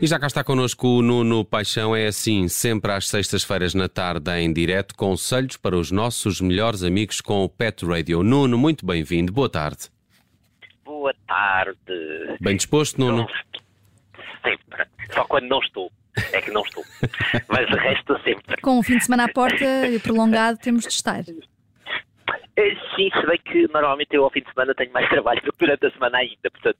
E já cá está connosco o Nuno Paixão. É assim, sempre às sextas-feiras na tarde, em direto, conselhos para os nossos melhores amigos com o Pet Radio. Nuno, muito bem-vindo. Boa tarde. Boa tarde. Bem disposto, Nuno? Sempre. Só quando não estou. É que não estou. Mas de resto, sempre. Com o fim de semana à porta e prolongado, temos de estar. Sim, se bem que normalmente eu ao fim de semana tenho mais trabalho do que durante a semana ainda, portanto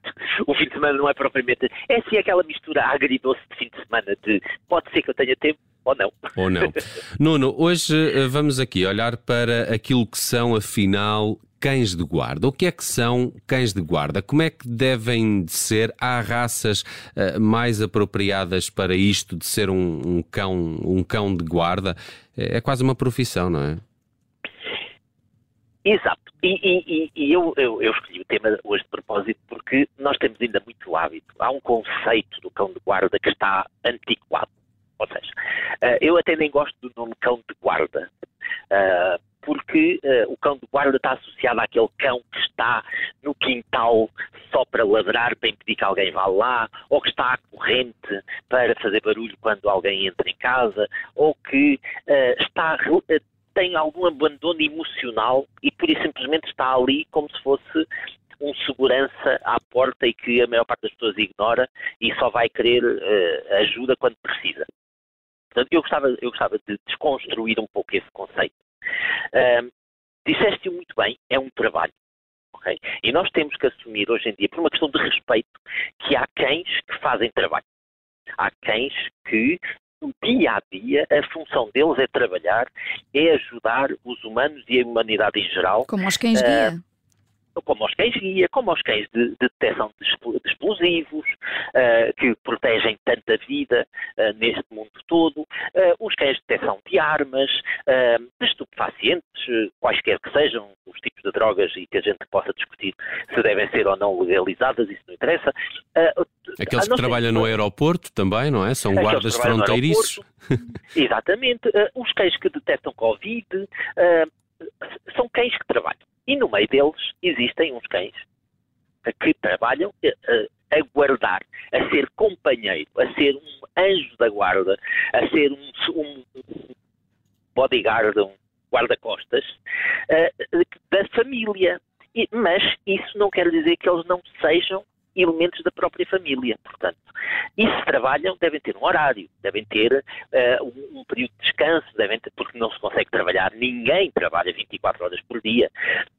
o fim de semana não é propriamente. É sim aquela mistura agridoce de fim de semana de pode ser que eu tenha tempo ou não. Ou não. Nuno, hoje eh, vamos aqui olhar para aquilo que são, afinal, cães de guarda. O que é que são cães de guarda? Como é que devem de ser? Há raças uh, mais apropriadas para isto de ser um, um, cão, um cão de guarda? É, é quase uma profissão, não é? Exato. E, e, e eu, eu, eu, escolhi o tema hoje de propósito porque nós temos ainda muito hábito. Há um conceito do cão de guarda que está antiquado. Ou seja, uh, eu até nem gosto do nome cão de guarda. Uh, porque uh, o cão de guarda está associado àquele cão que está no quintal só para ladrar, para impedir que alguém vá lá, ou que está à corrente para fazer barulho quando alguém entra em casa, ou que está tem algum abandono emocional e por isso simplesmente está ali como se fosse um segurança à porta e que a maior parte das pessoas ignora e só vai querer uh, ajuda quando precisa. Portanto, eu gostava, eu gostava de desconstruir um pouco esse conceito. Uh, Disseste-o muito bem, é um trabalho. Okay? E nós temos que assumir hoje em dia, por uma questão de respeito, que há cães que fazem trabalho. Há cães que no dia a dia, a função deles é trabalhar, é ajudar os humanos e a humanidade em geral. Como os cães guia. Uh, como os cães guia, como os cães de, de detecção de, explosivos, uh, que protegem tanta vida uh, neste mundo todo, uh, os cães de detecção de armas, de estupefacientes, quaisquer que sejam os tipos de drogas e que a gente possa discutir se devem ser ou não legalizadas, isso não interessa. Aqueles que trabalham no aeroporto também, não é? São guardas fronteiriços. Exatamente. os cães que detectam Covid são cães que trabalham. E no meio deles existem uns cães que trabalham a, a guardar, a ser companheiro, a ser um anjo da guarda, a ser um, um bodyguard, um guarda-costas uh, da família. E, mas isso não quer dizer que eles não sejam elementos da própria família. Portanto, e se trabalham, devem ter um horário, devem ter uh, um, período de descanso, devem ter, porque não se consegue trabalhar, ninguém trabalha 24 horas por dia.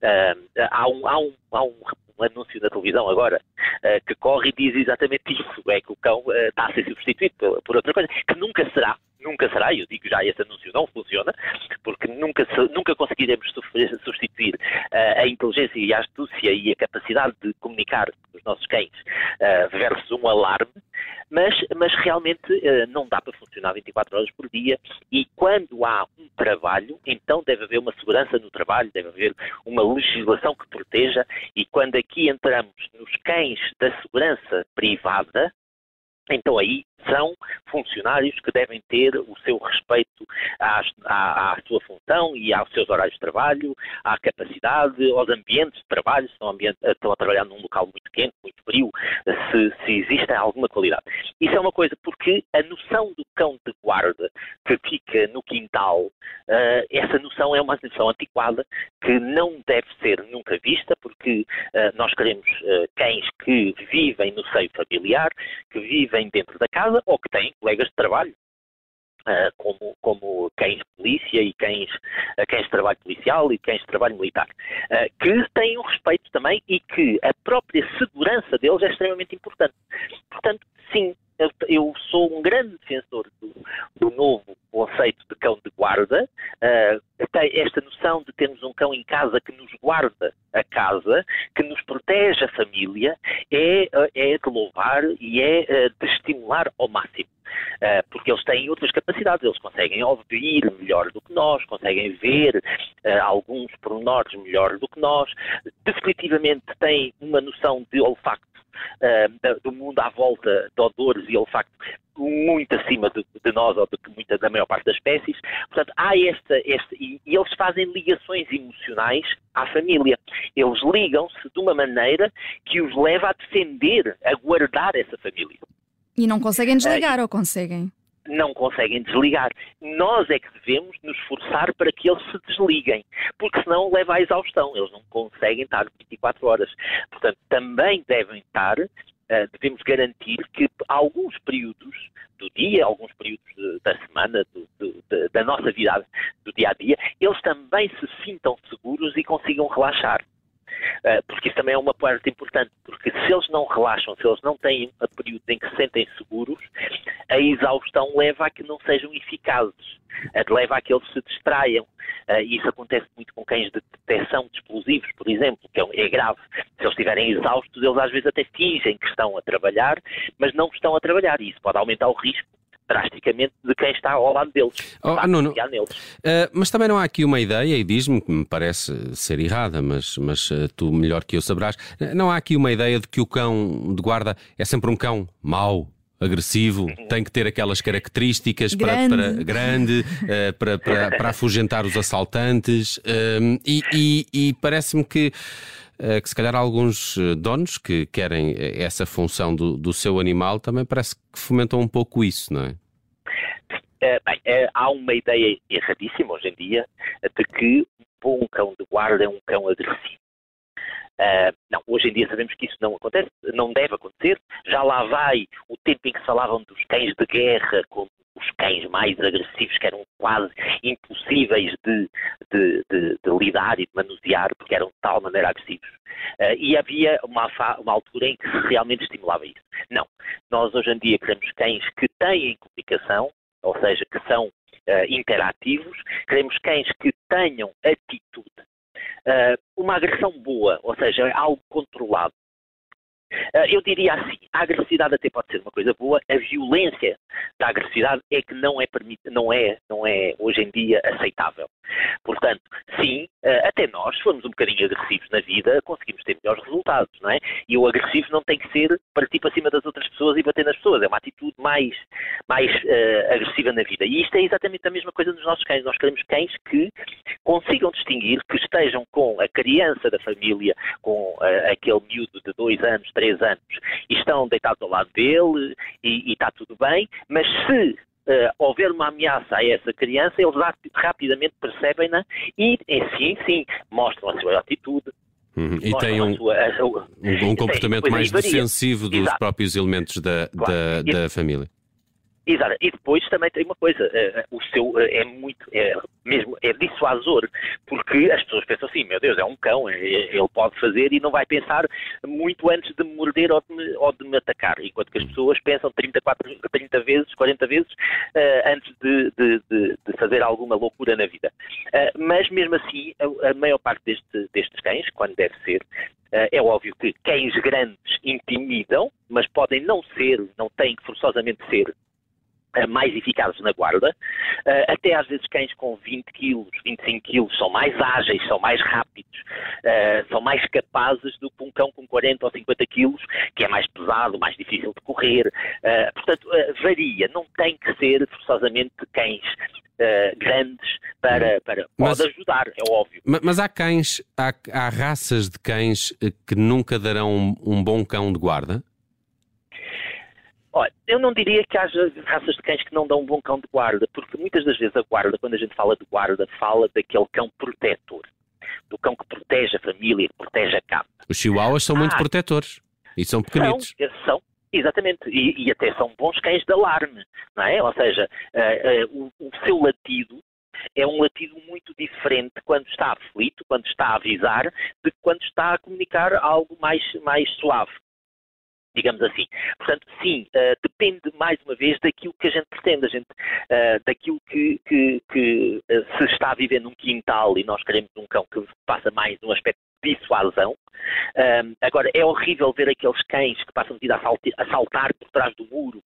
Uh, há, um, há, um, há um, anúncio na televisão agora uh, que corre e diz exatamente isso, é que o cão está a ser substituído por, por outra coisa, que nunca será, nunca será, eu digo já, esse anúncio não funciona, porque nunca, nunca conseguiremos substituir uh, a inteligência e a astúcia e a capacidade de comunicar dos nossos cães uh, versus um alarme, mas, mas realmente uh, não dá para funcionar 24 horas por dia e quando há um trabalho, então deve haver uma segurança no trabalho, deve haver uma legislação que proteja e quando aqui entramos nos cães da segurança privada, então aí são funcionários que devem ter o seu respeito à, à, à, sua função e aos seus horários de trabalho, à capacidade, aos ambientes de trabalho, se estão, estão a trabalhar num local muito quente, muito se, se existe alguma qualidade. Isso é uma coisa porque a noção do cão de guarda que fica no quintal, uh, essa noção é uma noção antiquada que não deve ser nunca vista porque uh, nós queremos uh, cães que vivem no seio familiar, que vivem dentro da casa ou que têm colegas de trabalho. Uh, como, como cães de polícia e cães, cães de trabalho policial e cães de trabalho militar, uh, que têm um respeito também e que a própria segurança deles é extremamente importante. Portanto, sim, eu, sou um grande defensor do, do, novo conceito de cão de guarda, esta noção de termos um cão em casa que nos guarda a casa, que nos protege a família, é, é de louvar e é de estimular ao máximo. Uh, porque eles têm outras capacidades, eles conseguem ouvir melhor do que nós, conseguem ver uh, alguns pormenores melhor do que nós, definitivamente têm uma noção de olfacto uh, do mundo à volta de odores e olfacto muito acima de, de nós ou de muita, da maior parte das espécies. Portanto, há esta, esta e, e eles fazem ligações emocionais à família. Eles ligam-se de uma maneira que os leva a defender, a guardar essa família. E não conseguem desligar, é, ou conseguem? não conseguem desligar. Nós é que devemos nos esforçar para que eles se desliguem, porque senão leva à exaustão. Eles não conseguem estar 24 horas. Portanto, também devem estar, uh, devemos garantir que alguns períodos do dia, alguns períodos de, da semana, do, do, de, da nossa vida do dia a dia, eles também se sintam seguros e consigam relaxar. Uh, porque isso também é uma parte importante, porque se eles não relaxam, se eles não têm período em que se sentem seguros, a exaustão leva a que não sejam eficazes, leva a que eles se distraiam. Uh, e isso acontece muito com cães de detecção de explosivos, por exemplo, que é, é grave. Se eles estiverem exaustos, eles às vezes até fingem que estão a trabalhar, mas não estão a trabalhar. E isso pode aumentar o risco drasticamente de quem está ao lado deles. Oh, Nuno, uh, mas também não há aqui uma ideia, e diz-me que me parece ser errada, mas, mas uh, tu melhor que eu saberás, não há aqui uma ideia de que o cão de guarda é sempre um cão mau, agressivo, tem que ter aquelas características grande. para, para grande, uh, para, para, para afugentar os assaltantes uh, e, e, e parece-me que, que se calhar alguns donos que querem essa função do, do seu animal também parece que fomentam um pouco isso, não é? é bem, é, há uma ideia erradíssima hoje em dia de que um bom cão de guarda é um cão agressivo. Uh, não, hoje em dia sabemos que isso não acontece, não deve acontecer. Já lá vai o tempo em que falavam dos cães de guerra como os cães mais agressivos, que eram quase impossíveis de, de, de, de lidar e de manusear, porque eram de tal maneira agressivos. Uh, e havia uma, uma altura em que se realmente estimulava isso. Não. Nós hoje em dia queremos cães que têm comunicação, ou seja, que são uh, interativos, queremos cães que tenham atitude uh, uma agressão boa, ou seja, algo controlado. Uh, eu diria assim, a agressividade até pode ser uma coisa boa, a violência da agressividade é que não é, não é, não é hoje em dia aceitável. Portanto, sim, uh, até nós, se formos um bocadinho agressivos na vida, conseguimos ter melhores resultados, não é? E o agressivo não tem que ser partir para cima das outras pessoas e bater nas pessoas, é uma atitude mais, mais uh, agressiva na vida. E isto é exatamente a mesma coisa nos nossos cães. Nós queremos cães que consigam distinguir, que estejam com a criança da família, com uh, aquele miúdo de dois anos, três anos, e estão deitados ao lado dele e, e está tudo bem, mas se uh, houver uma ameaça a essa criança, eles rapidamente percebem-na e, sim, sim, mostram a sua atitude, Uhum. E tem um, a, um, um comportamento mais defensivo dos Exato. próprios elementos da, claro. da, da família. Exato. E depois também tem uma coisa, uh, o seu uh, é muito, é, mesmo, é dissuasor, porque as pessoas pensam assim, meu Deus, é um cão, ele pode fazer e não vai pensar muito antes de me morder ou de me, ou de me atacar, enquanto que as pessoas pensam 30, 40, 30 vezes, 40 vezes antes de, de, de, de, fazer alguma loucura na vida. mas mesmo assim, a, a maior parte deste, destes cães, quando deve ser, é óbvio que cães grandes intimidam, mas podem não ser, não têm que forçosamente ser eh, mais eficazes na guarda. Uh, até às vezes cães com 20 quilos, 25 quilos são mais ágeis, são mais rápidos, uh, são mais capazes do que um cão com 40 ou 50 quilos, que é mais pesado, mais difícil de correr. Uh, portanto, varia. Não tem que ser forçosamente cães grandes para, para mas, pode ajudar, é óbvio. Mas há cães, há, há raças de cães que nunca darão um, um bom cão de guarda? Olha, eu não diria que haja raças de cães que não dão um bom cão de guarda, porque muitas das vezes a guarda, quando a gente fala de guarda, fala daquele cão protetor, do cão que protege a família, que protege a casa. Os chihuahuas são ah, muito protetores e são pequenitos. São, são exatamente, e, e, até são bons cães de alarme, não é? Ou seja, uh, uh, o, o seu latido é um latido muito diferente quando está aflito, quando está a avisar, de quando está a comunicar algo mais, mais suave digamos assim. Portanto, sim, uh, depende mais uma vez daquilo que a gente pretende, a gente, uh, daquilo que, que, que uh, se está a viver num quintal e nós queremos um cão que passa mais num aspecto de dissuasão. agora, é horrível ver aqueles cães que passam a vida a, saltar por trás do muro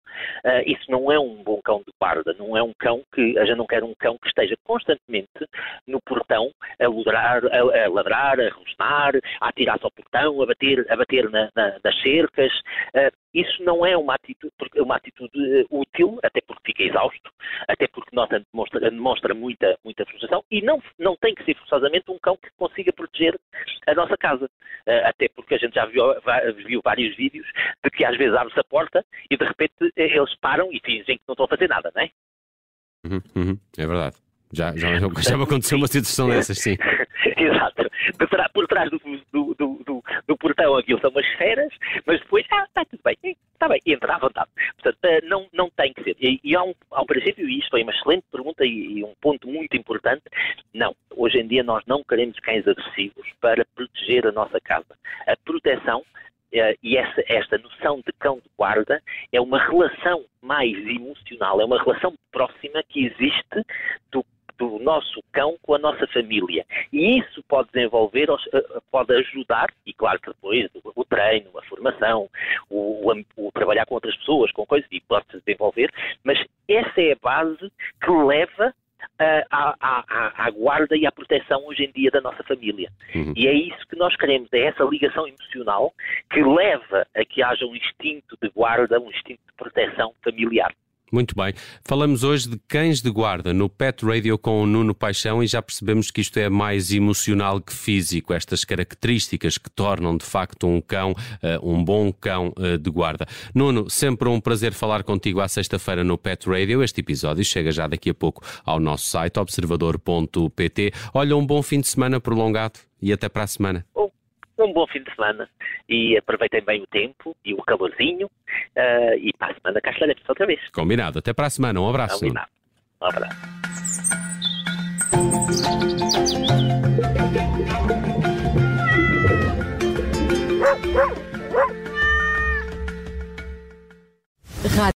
uh, isso não é um bom cão de guarda, não é um cão que, a gente não quer um cão que esteja constantemente no portão a ladrar, a, a, ladrar, a rosnar, a atirar-se ao portão, a bater, a bater na, na, nas cercas. Uh, isso não é uma atitude, uma atitude útil, até porque fica exausto, até porque nota demonstra, demonstra muita, muita frustração e não, não tem que ser forçosamente um cão que consiga proteger a nossa casa. Uh, até porque a gente já viu, viu vários vídeos de que às vezes abre-se a porta e de repente eles param e fingem que não estão a fazer nada, não é? Uhum, uhum, é verdade. Já, já, já me aconteceu uma situação dessas, sim. Exato. Por trás do, do, do, do, portão aquilo são umas esferas, mas depois, ah, está tudo bem, está bem, entra à vontade. Portanto, eh, não, não tem que ser. E, e há, um, há um princípio, e isto foi uma excelente pergunta e, e um ponto muito importante, não. Hoje em dia nós não queremos cães agressivos para proteger a nossa casa. A proteção Uh, e essa, esta noção de cão de guarda é uma relação mais emocional, é uma relação próxima que existe do do nosso cão com a nossa família. E isso pode desenvolver, eh, pode ajudar, e claro que depois o treino, a formação, o, o, o trabalhar com outras pessoas, com coisas, e pode se desenvolver, mas essa é a base que leva à, à, à, guarda e à proteção hoje em dia da nossa família. Uhum. E é isso que nós queremos, é essa ligação emocional que leva a que haja um instinto de guarda, um instinto de proteção familiar. Muito bem. Falamos hoje de cães de guarda no Pet Radio com o Nuno Paixão e já percebemos que isto é mais emocional que físico, estas características que tornam de facto um cão, uh, um bom cão uh, de guarda. Nuno, sempre um prazer falar contigo à sexta-feira no Pet Radio. Este episódio chega já daqui a pouco ao nosso site observador.pt. Olha, um bom fim de semana prolongado e até para a semana um bom fim de semana e aproveitem bem o tempo e o calorzinho. Uh, e para a semana cá estaremos outra vez. Combinado. Até para a semana. Um abraço. Combinado. Um abraço.